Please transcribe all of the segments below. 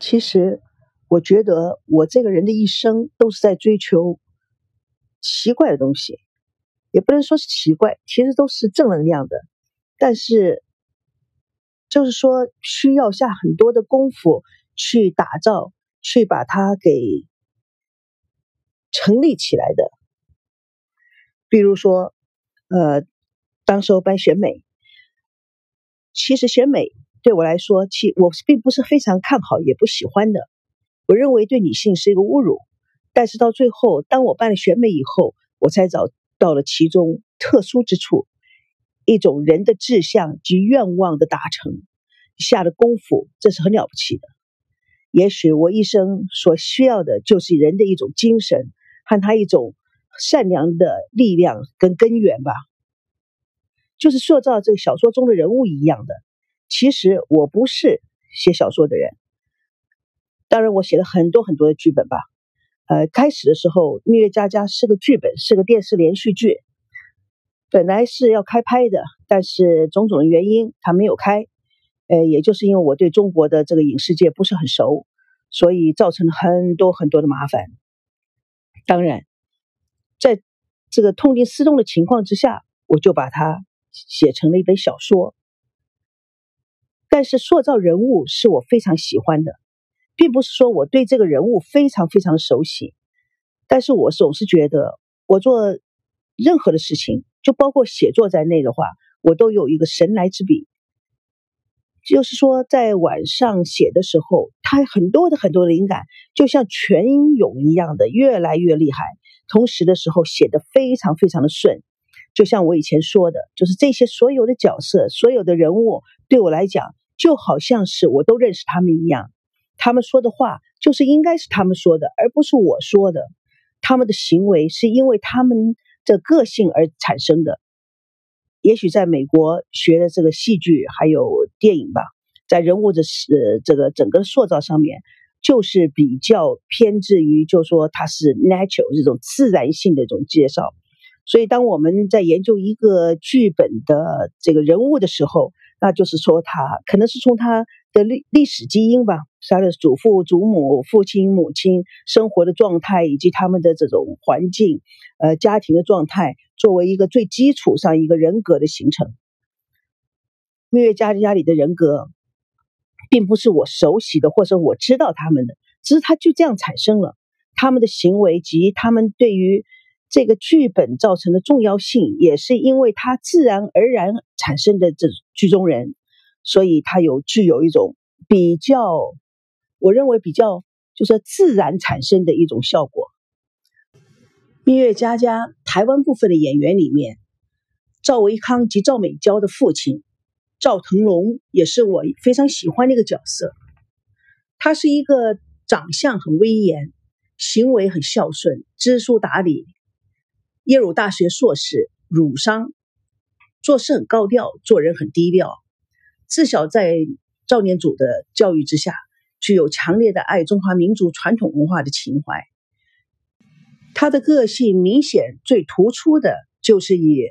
其实，我觉得我这个人的一生都是在追求奇怪的东西，也不能说是奇怪，其实都是正能量的。但是，就是说需要下很多的功夫去打造，去把它给成立起来的。比如说，呃，当时候办选美，其实选美。对我来说，其我并不是非常看好，也不喜欢的。我认为对女性是一个侮辱。但是到最后，当我办了选美以后，我才找到了其中特殊之处，一种人的志向及愿望的达成，下的功夫，这是很了不起的。也许我一生所需要的就是人的一种精神和他一种善良的力量跟根源吧，就是塑造这个小说中的人物一样的。其实我不是写小说的人，当然我写了很多很多的剧本吧。呃，开始的时候，《蜜月佳佳》是个剧本，是个电视连续剧，本来是要开拍的，但是种种的原因，它没有开。呃，也就是因为我对中国的这个影视界不是很熟，所以造成了很多很多的麻烦。当然，在这个痛定思痛的情况之下，我就把它写成了一本小说。但是塑造人物是我非常喜欢的，并不是说我对这个人物非常非常熟悉，但是我总是觉得我做任何的事情，就包括写作在内的话，我都有一个神来之笔，就是说在晚上写的时候，他很多的很多灵感就像泉涌一样的越来越厉害，同时的时候写的非常非常的顺，就像我以前说的，就是这些所有的角色、所有的人物对我来讲。就好像是我都认识他们一样，他们说的话就是应该是他们说的，而不是我说的。他们的行为是因为他们的个性而产生的。也许在美国学的这个戏剧还有电影吧，在人物的呃这个整个塑造上面，就是比较偏执于，就说它是 natural 这种自然性的一种介绍。所以当我们在研究一个剧本的这个人物的时候，那就是说，他可能是从他的历历史基因吧，他的祖父、祖母、父亲、母亲生活的状态，以及他们的这种环境，呃，家庭的状态，作为一个最基础上一个人格的形成。蜜月家家里的人格，并不是我熟悉的，或者我知道他们的，只是他就这样产生了他们的行为及他们对于。这个剧本造成的重要性，也是因为他自然而然产生的这剧中人，所以它有具有一种比较，我认为比较就是自然产生的一种效果。《蜜月佳佳》台湾部分的演员里面，赵维康及赵美娇的父亲赵腾龙也是我非常喜欢的一个角色。他是一个长相很威严，行为很孝顺，知书达理。耶鲁大学硕士，儒商，做事很高调，做人很低调。自小在赵念祖的教育之下，具有强烈的爱中华民族传统文化的情怀。他的个性明显最突出的就是以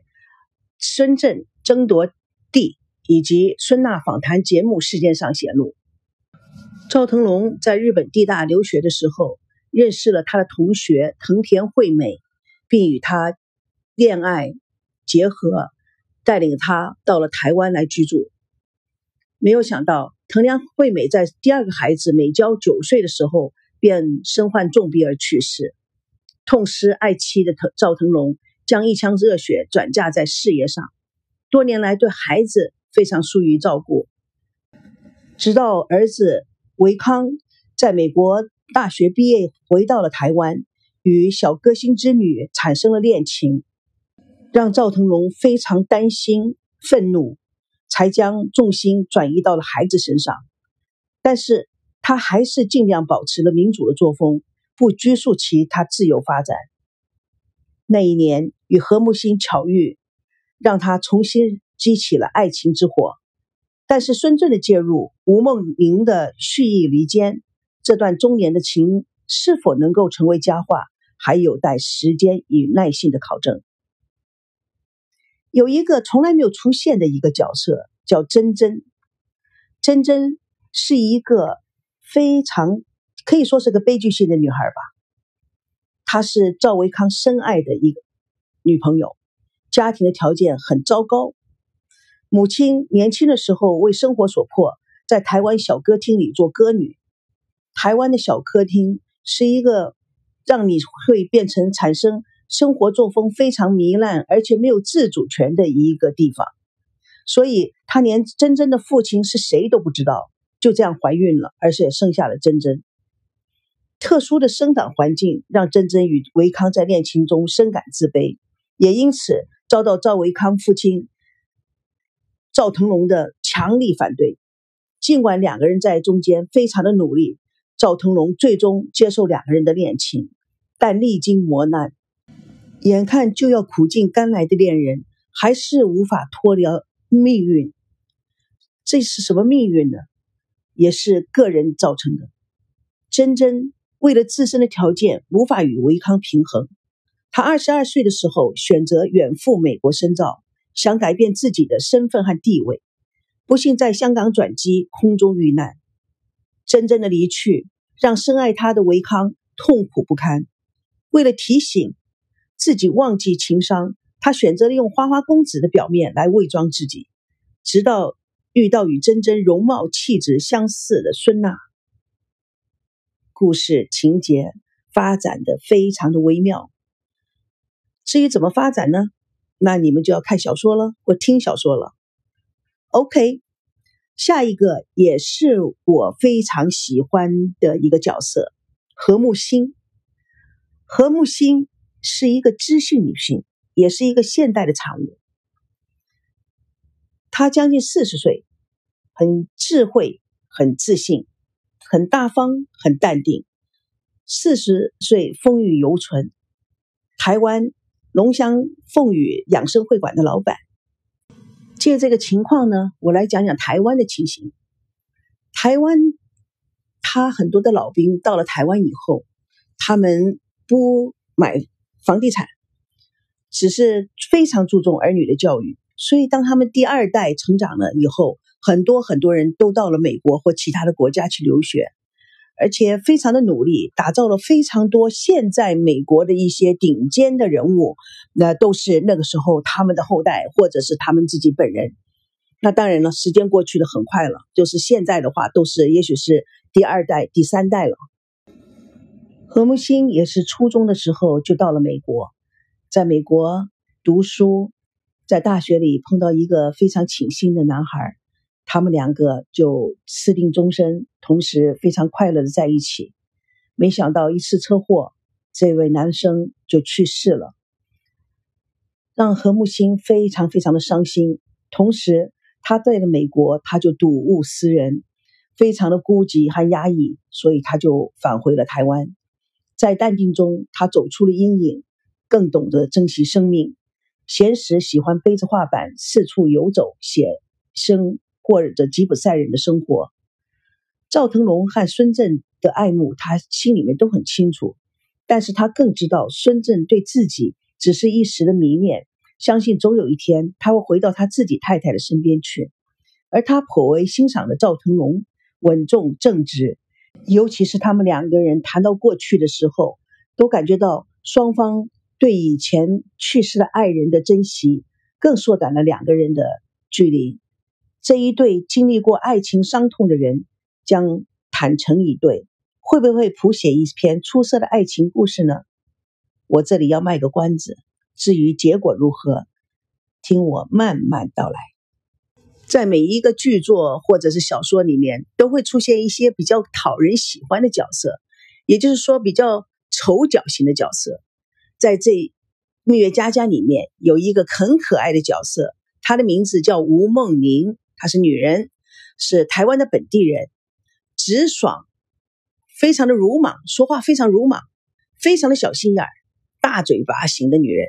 深圳争夺地以及孙娜访谈节目事件上显露。赵腾龙在日本地大留学的时候，认识了他的同学藤田惠美。并与他恋爱结合，带领他到了台湾来居住。没有想到，藤良惠美在第二个孩子美娇九岁的时候便身患重病而去世。痛失爱妻的藤赵腾龙，将一腔热血转嫁在事业上，多年来对孩子非常疏于照顾。直到儿子维康在美国大学毕业，回到了台湾。与小歌星之女产生了恋情，让赵腾龙非常担心、愤怒，才将重心转移到了孩子身上。但是他还是尽量保持了民主的作风，不拘束其他自由发展。那一年与何木心巧遇，让他重新激起了爱情之火。但是孙正的介入，吴梦玲的蓄意离间，这段中年的情是否能够成为佳话？还有待时间与耐心的考证。有一个从来没有出现的一个角色，叫珍珍。珍珍是一个非常可以说是个悲剧性的女孩吧。她是赵维康深爱的一个女朋友，家庭的条件很糟糕。母亲年轻的时候为生活所迫，在台湾小歌厅里做歌女。台湾的小歌厅是一个让你会变成产生生活作风非常糜烂，而且没有自主权的一个地方。所以她连真真的父亲是谁都不知道，就这样怀孕了，而且生下了真真。特殊的生长环境让真真与维康在恋情中深感自卑，也因此遭到赵维康父亲赵腾龙的强力反对。尽管两个人在中间非常的努力，赵腾龙最终接受两个人的恋情，但历经磨难，眼看就要苦尽甘来的恋人，还是无法脱离命运。这是什么命运呢？也是个人造成的。珍珍。为了自身的条件无法与维康平衡，他二十二岁的时候选择远赴美国深造，想改变自己的身份和地位。不幸在香港转机，空中遇难。真正的离去让深爱他的维康痛苦不堪。为了提醒自己忘记情商，他选择了用花花公子的表面来伪装自己，直到遇到与真真容貌气质相似的孙娜。故事情节发展的非常的微妙，至于怎么发展呢？那你们就要看小说了，或听小说了。OK，下一个也是我非常喜欢的一个角色——何木心。何木心是一个知性女性，也是一个现代的产物。她将近四十岁，很智慧，很自信。很大方，很淡定。四十岁风韵犹存。台湾龙香凤羽养生会馆的老板。借这个情况呢，我来讲讲台湾的情形。台湾他很多的老兵到了台湾以后，他们不买房地产，只是非常注重儿女的教育。所以当他们第二代成长了以后，很多很多人都到了美国或其他的国家去留学，而且非常的努力，打造了非常多现在美国的一些顶尖的人物，那都是那个时候他们的后代或者是他们自己本人。那当然了，时间过去的很快了，就是现在的话都是也许是第二代、第三代了。何木星也是初中的时候就到了美国，在美国读书，在大学里碰到一个非常倾心的男孩。他们两个就私定终身，同时非常快乐的在一起。没想到一次车祸，这位男生就去世了，让何木星非常非常的伤心。同时，他在了美国，他就睹物思人，非常的孤寂和压抑，所以他就返回了台湾。在淡定中，他走出了阴影，更懂得珍惜生命。闲时喜欢背着画板四处游走，写生。过着吉普赛人的生活，赵腾龙和孙振的爱慕，他心里面都很清楚。但是他更知道孙振对自己只是一时的迷恋，相信总有一天他会回到他自己太太的身边去。而他颇为欣赏的赵腾龙，稳重正直，尤其是他们两个人谈到过去的时候，都感觉到双方对以前去世的爱人的珍惜，更缩短了两个人的距离。这一对经历过爱情伤痛的人将坦诚以对，会不会谱写一篇出色的爱情故事呢？我这里要卖个关子，至于结果如何，听我慢慢道来。在每一个剧作或者是小说里面，都会出现一些比较讨人喜欢的角色，也就是说比较丑角型的角色。在这《蜜月佳佳》里面有一个很可爱的角色，她的名字叫吴梦玲。她是女人，是台湾的本地人，直爽，非常的鲁莽，说话非常鲁莽，非常的小心眼儿，大嘴巴型的女人。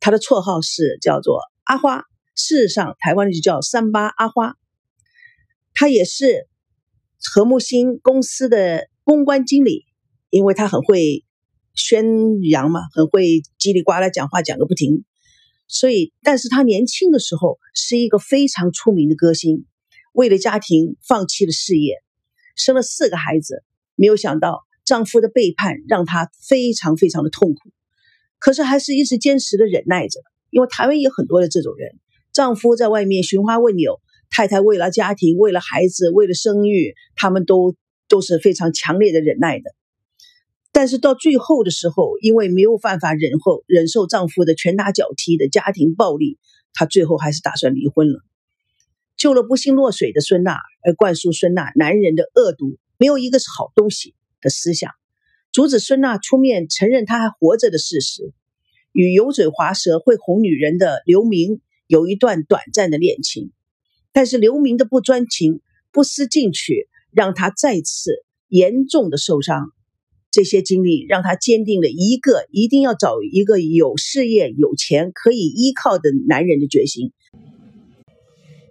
她的绰号是叫做阿花，事实上台湾就叫三八阿花。她也是和睦新公司的公关经理，因为她很会宣扬嘛，很会叽里呱啦讲话讲个不停。所以，但是他年轻的时候是一个非常出名的歌星，为了家庭放弃了事业。生了四个孩子，没有想到丈夫的背叛让她非常非常的痛苦，可是还是一直坚持的忍耐着。因为台湾有很多的这种人，丈夫在外面寻花问柳，太太为了家庭、为了孩子、为了生育，他们都都是非常强烈的忍耐的。但是到最后的时候，因为没有办法忍后忍受丈夫的拳打脚踢的家庭暴力，她最后还是打算离婚了。救了不幸落水的孙娜，而灌输孙娜男人的恶毒没有一个是好东西的思想，阻止孙娜出面承认她还活着的事实。与油嘴滑舌、会哄女人的刘明有一段短暂的恋情，但是刘明的不专情、不思进取，让他再次严重的受伤。这些经历让他坚定了一个一定要找一个有事业、有钱可以依靠的男人的决心。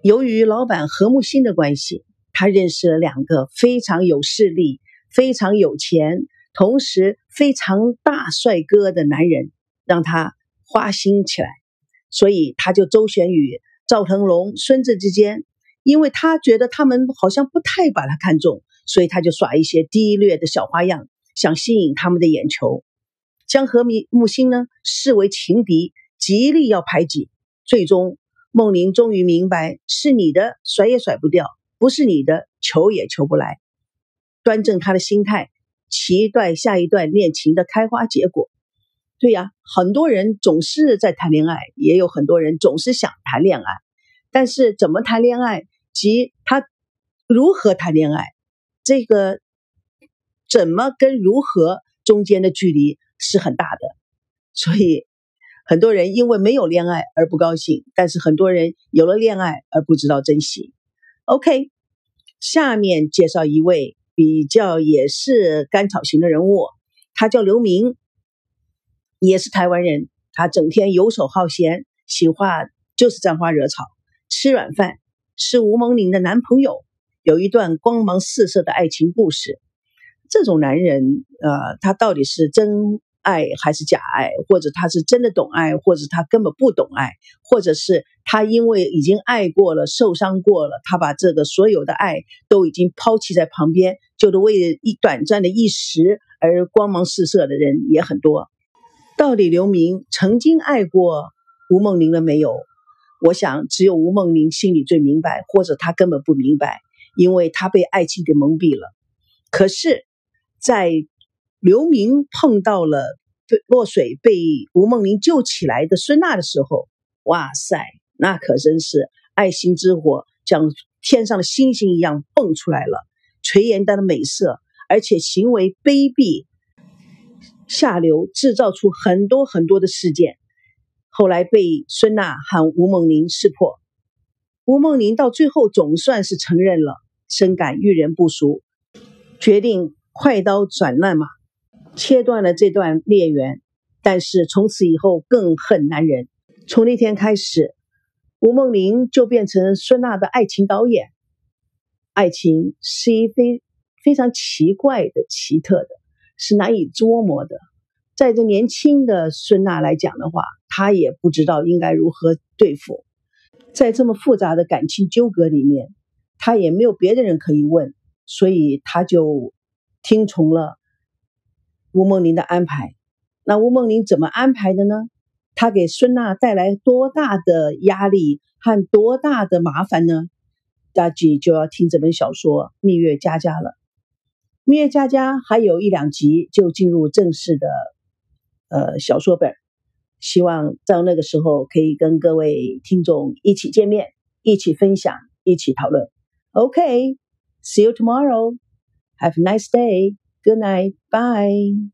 由于老板何木心的关系，他认识了两个非常有势力、非常有钱，同时非常大帅哥的男人，让他花心起来。所以他就周旋于赵腾龙、孙子之间，因为他觉得他们好像不太把他看重，所以他就耍一些低劣的小花样。想吸引他们的眼球，将何明木星呢视为情敌，极力要排挤。最终，梦玲终于明白，是你的甩也甩不掉，不是你的求也求不来。端正他的心态，期待下一段恋情的开花结果。对呀，很多人总是在谈恋爱，也有很多人总是想谈恋爱，但是怎么谈恋爱及他如何谈恋爱，这个。怎么跟如何中间的距离是很大的，所以很多人因为没有恋爱而不高兴，但是很多人有了恋爱而不知道珍惜。OK，下面介绍一位比较也是甘草型的人物，他叫刘明，也是台湾人，他整天游手好闲，喜欢就是沾花惹草，吃软饭，是吴孟玲的男朋友，有一段光芒四射的爱情故事。这种男人，呃，他到底是真爱还是假爱？或者他是真的懂爱，或者他根本不懂爱，或者是他因为已经爱过了、受伤过了，他把这个所有的爱都已经抛弃在旁边，就是为了一短暂的一时而光芒四射的人也很多。到底刘明曾经爱过吴梦玲了没有？我想只有吴梦玲心里最明白，或者他根本不明白，因为他被爱情给蒙蔽了。可是。在刘明碰到了落水被吴梦玲救起来的孙娜的时候，哇塞，那可真是爱心之火，像天上的星星一样蹦出来了，垂涎般的美色，而且行为卑鄙下流，制造出很多很多的事件。后来被孙娜和吴梦玲识破，吴梦玲到最后总算是承认了，深感遇人不淑，决定。快刀斩乱麻，切断了这段孽缘。但是从此以后更恨男人。从那天开始，吴梦玲就变成孙娜的爱情导演。爱情是一非非常奇怪的、奇特的，是难以捉摸的。在这年轻的孙娜来讲的话，她也不知道应该如何对付。在这么复杂的感情纠葛里面，她也没有别的人可以问，所以她就。听从了吴梦玲的安排，那吴梦玲怎么安排的呢？她给孙娜带来多大的压力和多大的麻烦呢？大家就要听这本小说《蜜月佳佳》了。《蜜月佳佳》还有一两集就进入正式的呃小说本，希望到那个时候可以跟各位听众一起见面，一起分享，一起讨论。OK，see you tomorrow. Have a nice day. Good night. Bye.